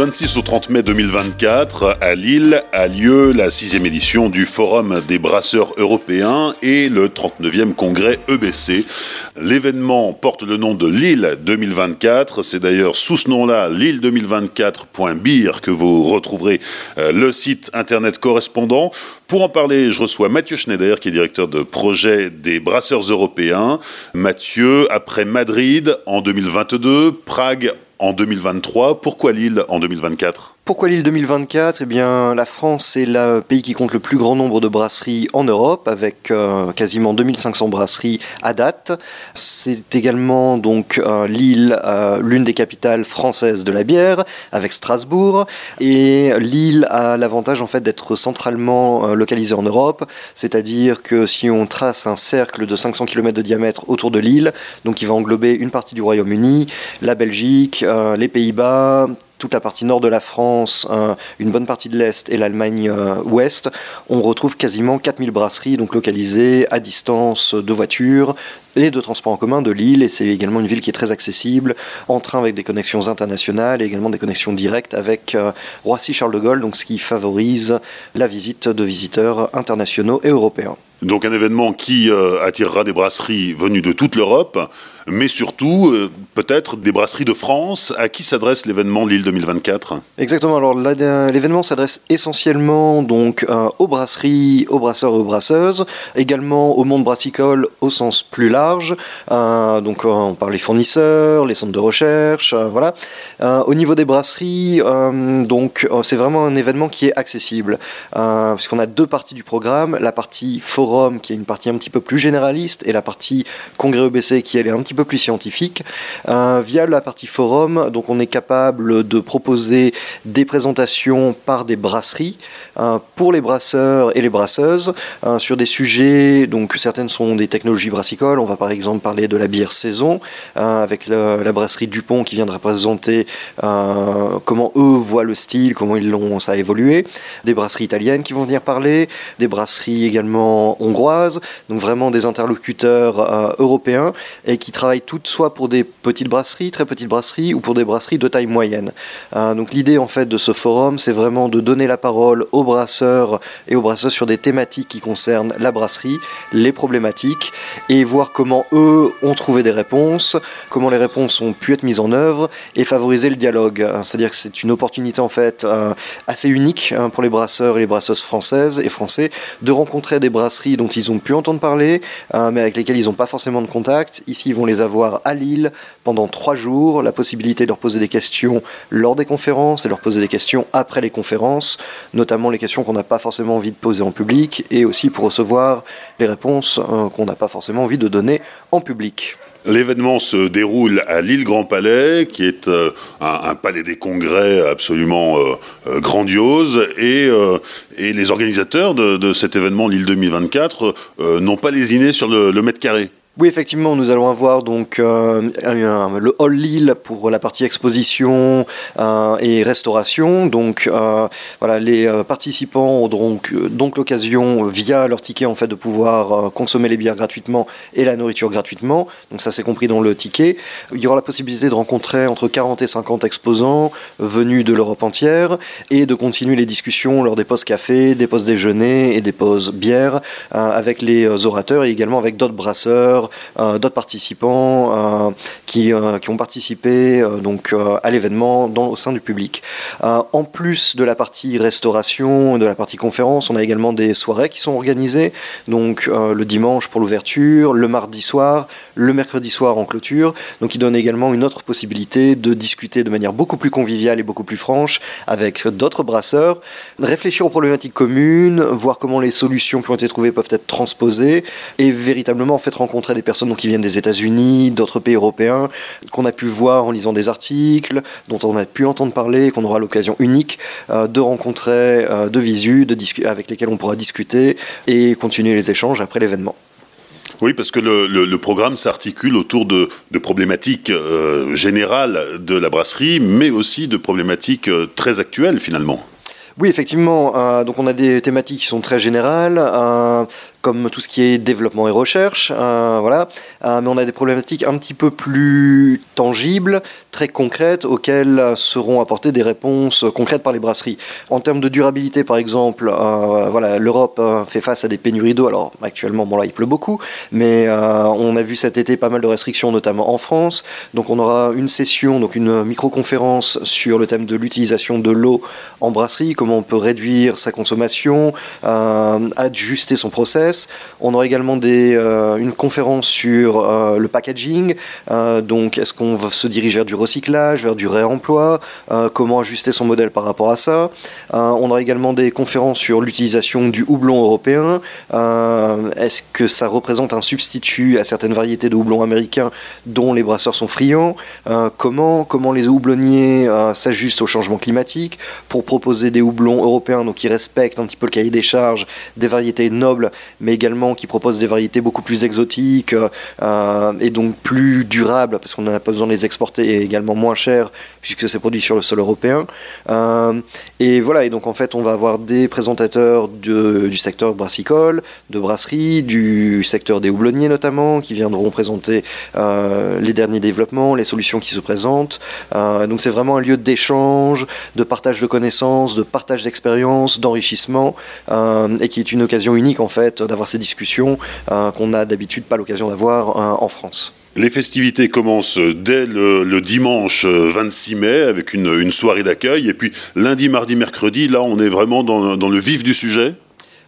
26 au 30 mai 2024, à Lille, a lieu la sixième édition du Forum des brasseurs européens et le 39e congrès EBC. L'événement porte le nom de Lille 2024. C'est d'ailleurs sous ce nom-là, lille2024.beer, que vous retrouverez euh, le site internet correspondant. Pour en parler, je reçois Mathieu Schneider, qui est directeur de projet des brasseurs européens. Mathieu, après Madrid en 2022, Prague en 2023. Pourquoi Lille en 2024 pourquoi l'île 2024 Eh bien, la France est le pays qui compte le plus grand nombre de brasseries en Europe, avec euh, quasiment 2500 brasseries à date. C'est également donc euh, Lille, euh, l'une des capitales françaises de la bière, avec Strasbourg. Et Lille a l'avantage en fait d'être centralement localisée en Europe, c'est-à-dire que si on trace un cercle de 500 km de diamètre autour de l'île, donc il va englober une partie du Royaume-Uni, la Belgique, les Pays-Bas, toute la partie nord de la France, une bonne partie de l'Est et l'Allemagne euh, ouest, on retrouve quasiment 4000 brasseries donc localisées à distance de voitures et de transport en commun de Lille. Et c'est également une ville qui est très accessible, en train avec des connexions internationales et également des connexions directes avec euh, Roissy-Charles de Gaulle, donc ce qui favorise la visite de visiteurs internationaux et européens. Donc un événement qui euh, attirera des brasseries venues de toute l'Europe, mais surtout euh, peut-être des brasseries de France. À qui s'adresse l'événement Lille 2024 Exactement. Alors l'événement s'adresse essentiellement donc euh, aux brasseries, aux brasseurs et aux brasseuses, également au monde brassicole au sens plus large. donc on parle des fournisseurs, les centres de recherche, voilà. au niveau des brasseries, donc c'est vraiment un événement qui est accessible puisqu'on a deux parties du programme. La partie forum qui est une partie un petit peu plus généraliste, et la partie congrès EBC qui est un petit peu plus scientifique. Euh, via la partie forum, donc on est capable de proposer des présentations par des brasseries euh, pour les brasseurs et les brasseuses euh, sur des sujets. Donc certaines sont des technologies brassicoles. On va par exemple parler de la bière saison avec la, brasserie Dupont qui vient de représenter comment eux voient le style, comment ils l'ont ça a évolué. Des brasseries italiennes qui vont venir parler, des brasseries également hongroises, donc vraiment des interlocuteurs européens et qui travaillent toutes soit pour des petites brasseries, très petites brasseries, ou pour des brasseries de taille moyenne. Euh, donc l'idée en fait de ce forum, c'est vraiment de donner la parole aux brasseurs et aux brasseurs sur des thématiques qui concernent la brasserie, les problématiques, et voir comment eux ont trouvé des réponses, comment les réponses ont pu être mises en œuvre, et favoriser le dialogue. Euh, c'est-à-dire que c'est une opportunité en fait assez unique hein, pour les brasseurs et les brasseuses françaises et français de rencontrer des brasseries dont ils ont pu entendre parler, euh, mais avec lesquels ils n'ont pas forcément de contact. Ici, ils vont les avoir à Lille pendant trois jours, la possibilité de leur poser des questions lors des conférences et leur poser des questions après les conférences, notamment les questions qu'on n'a pas forcément envie de poser en public, et aussi pour recevoir les réponses euh, qu'on n'a pas forcément envie de donner en public. L'événement se déroule à l'île Grand Palais, qui est euh, un, palais des congrès absolument euh, grandiose, et, les organisateurs de, cet événement, l'île 2024, n'ont pas lésiné sur le mètre carré. Oui, effectivement, nous allons avoir donc euh, le hall Lille pour la partie exposition euh, et restauration. Donc euh, voilà, les participants auront donc, l'occasion via leur ticket en fait de pouvoir consommer les bières gratuitement et la nourriture gratuitement. Donc ça c'est compris dans le ticket. Il y aura la possibilité de rencontrer entre 40 et 50 exposants venus de l'Europe entière et de continuer les discussions lors des pauses café, des pauses déjeuner et des pauses bière avec les orateurs et également avec d'autres brasseurs euh, d'autres participants euh, qui, euh, qui, ont participé donc, à l'événement au sein du public. en plus de la partie restauration, de la partie conférence, on a également des soirées qui sont organisées. Donc le dimanche pour l'ouverture, le mardi soir, le mercredi soir en clôture. Donc il donne également une autre possibilité de discuter de manière beaucoup plus conviviale et beaucoup plus franche avec d'autres brasseurs, réfléchir aux problématiques communes, voir comment les solutions qui ont été trouvées peuvent être transposées et véritablement en fait rencontrer des personnes qui viennent des États-Unis, d'autres pays européens, qu'on a pu voir en lisant des articles, dont on a pu entendre parler, qu'on aura l'occasion unique euh, de rencontrer euh, de visu, de avec lesquels on pourra discuter et continuer les échanges après l'événement. Oui, parce que le, programme s'articule autour de, problématiques euh, générales de la brasserie, mais aussi de problématiques très actuelles finalement. Oui, effectivement. donc on a des thématiques qui sont très générales comme tout ce qui est développement et recherche, euh, voilà. Euh, mais on a des problématiques un petit peu plus tangibles, très concrètes, auxquelles seront apportées des réponses concrètes par les brasseries. En termes de durabilité, par exemple, euh, voilà, l'Europe fait face à des pénuries d'eau. Alors actuellement, bon là, il pleut beaucoup, mais on a vu cet été pas mal de restrictions, notamment en France. Donc on aura une session, donc une micro-conférence sur le thème de l'utilisation de l'eau en brasserie, comment on peut réduire sa consommation, ajuster son process on aura également euh, une conférence sur euh, le packaging. Euh, donc, est-ce qu'on va se diriger vers du recyclage, vers du réemploi Comment ajuster son modèle par rapport à ça On aura également des conférences sur l'utilisation du houblon européen. est-ce que ça représente un substitut à certaines variétés de houblon américains dont les brasseurs sont friands comment, comment les houblonniers s'ajustent au changement climatique pour proposer des houblons européens qui respectent un petit peu le cahier des charges des variétés nobles mais également qui propose des variétés beaucoup plus exotiques euh, et donc plus durables, parce qu'on n'a pas besoin de les exporter, et également moins cher, puisque c'est produit sur le sol européen. Euh, et voilà, et donc en fait, on va avoir des présentateurs du secteur brassicole, de brasserie, du secteur des houblonniers notamment, qui viendront présenter euh, les derniers développements, les solutions qui se présentent. donc c'est vraiment un lieu d'échange, de partage de connaissances, de partage d'expériences, d'enrichissement, et qui est une occasion unique en fait d'avoir ces discussions euh, qu'on n'a d'habitude pas l'occasion d'avoir euh, en France. Les festivités commencent dès le, dimanche 26 mai avec une, soirée d'accueil. Et puis lundi, mardi, mercredi, là, on est vraiment dans le vif du sujet.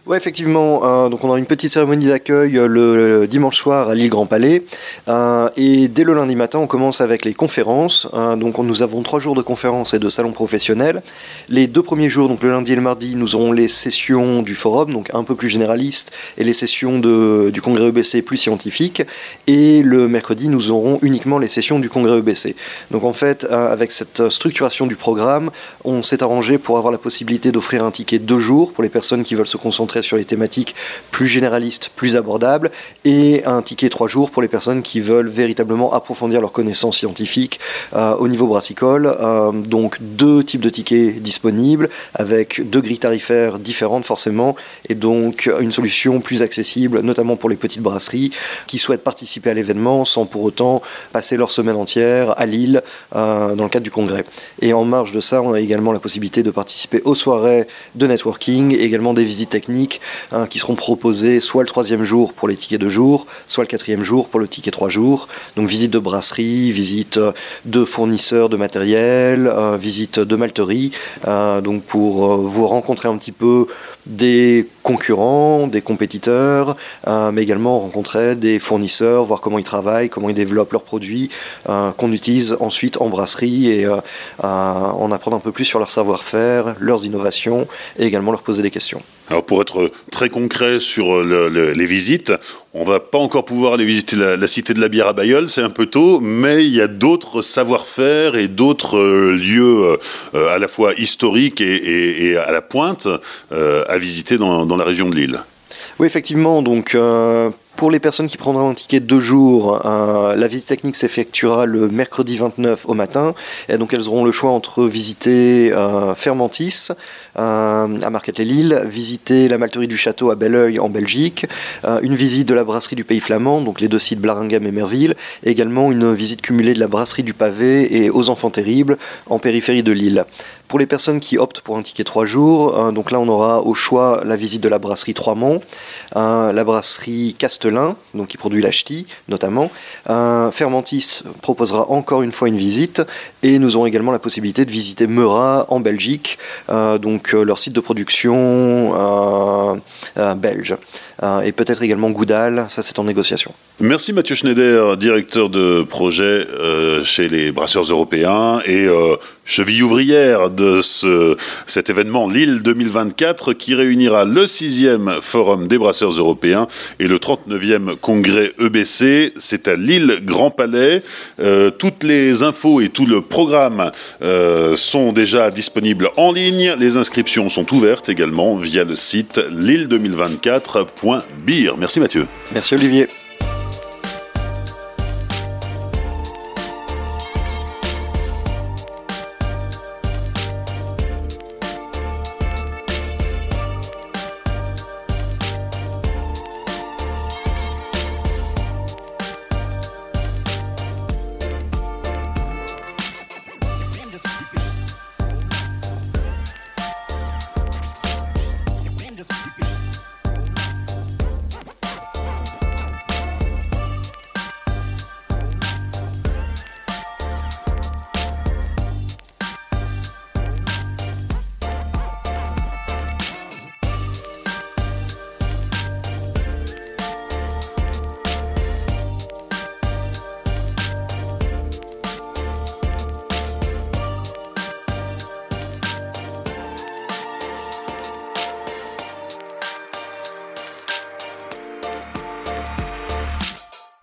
Oui, effectivement. Euh, donc on aura une petite cérémonie d'accueil euh, le, dimanche soir à l'île Grand Palais. Euh, et dès le lundi matin, on commence avec les conférences. donc nous avons trois jours de conférences et de salons professionnels. Les deux premiers jours, donc le lundi et le mardi, nous aurons les sessions du forum, donc un peu plus généralistes, et les sessions de, du congrès EBC plus scientifiques. Et le mercredi, nous aurons uniquement les sessions du congrès EBC. Donc en fait, avec cette structuration du programme, on s'est arrangé pour avoir la possibilité d'offrir un ticket deux jours pour les personnes qui veulent se concentrer sur les thématiques plus généralistes, plus abordables, et un ticket 3 jours pour les personnes qui veulent véritablement approfondir leurs connaissances scientifiques euh, au niveau brassicole. Euh, donc deux types de tickets disponibles, avec deux grilles tarifaires différentes forcément, et donc une solution plus accessible, notamment pour les petites brasseries qui souhaitent participer à l'événement sans pour autant passer leur semaine entière à Lille euh, dans le cadre du congrès. Et en marge de ça, on a également la possibilité de participer aux soirées de networking, et également des visites techniques Hein, qui seront proposés soit le troisième jour pour les tickets de jour, soit le quatrième jour pour le ticket trois jours. Donc visite de brasserie, visite de fournisseurs de matériel, euh, visite de malterie, euh, donc pour euh, vous rencontrer un petit peu des concurrents, des compétiteurs, mais également rencontrer des fournisseurs, voir comment ils travaillent, comment ils développent leurs produits, qu'on utilise ensuite en brasserie et en apprendre un peu plus sur leur savoir-faire, leurs innovations et également leur poser des questions. Alors pour être très concret sur les visites, on va pas encore pouvoir aller visiter la, cité de la bière à Bayeul, c'est un peu tôt, mais il y a d'autres savoir-faire et d'autres euh, lieux euh, à la fois historiques et, à la pointe euh, à visiter dans, la région de Lille. Oui, effectivement. Donc, pour les personnes qui prendront un ticket de deux jours, la visite technique s'effectuera le mercredi 29 au matin. Et donc elles auront le choix entre visiter Fermentis, euh, à Marquette-les-Lilles, visiter la malterie du château à Belleuil en Belgique, euh, une visite de la brasserie du Pays Flamand, donc les deux sites Blaringhem et Merville, et également une visite cumulée de la brasserie du Pavé et aux Enfants Terribles en périphérie de Lille. Pour les personnes qui optent pour un ticket 3 jours, euh, donc là on aura au choix la visite de la brasserie Trois Monts, la brasserie Donc qui produit la notamment. Fermentis proposera encore une fois une visite et nous aurons également la possibilité de visiter Meurat en Belgique, donc euh, leur site de production euh, euh, belge. Et peut-être également Goudal, ça c'est en négociation. Merci Mathieu Schneider, directeur de projet chez les brasseurs européens et cheville ouvrière de ce, cet événement Lille 2024 qui réunira le 6e Forum des brasseurs européens et le 39e congrès EBC. C'est à Lille Grand Palais. toutes les infos et tout le programme sont déjà disponibles en ligne. Les inscriptions sont ouvertes également via le site lille2024.beer. Merci Mathieu. Merci Olivier.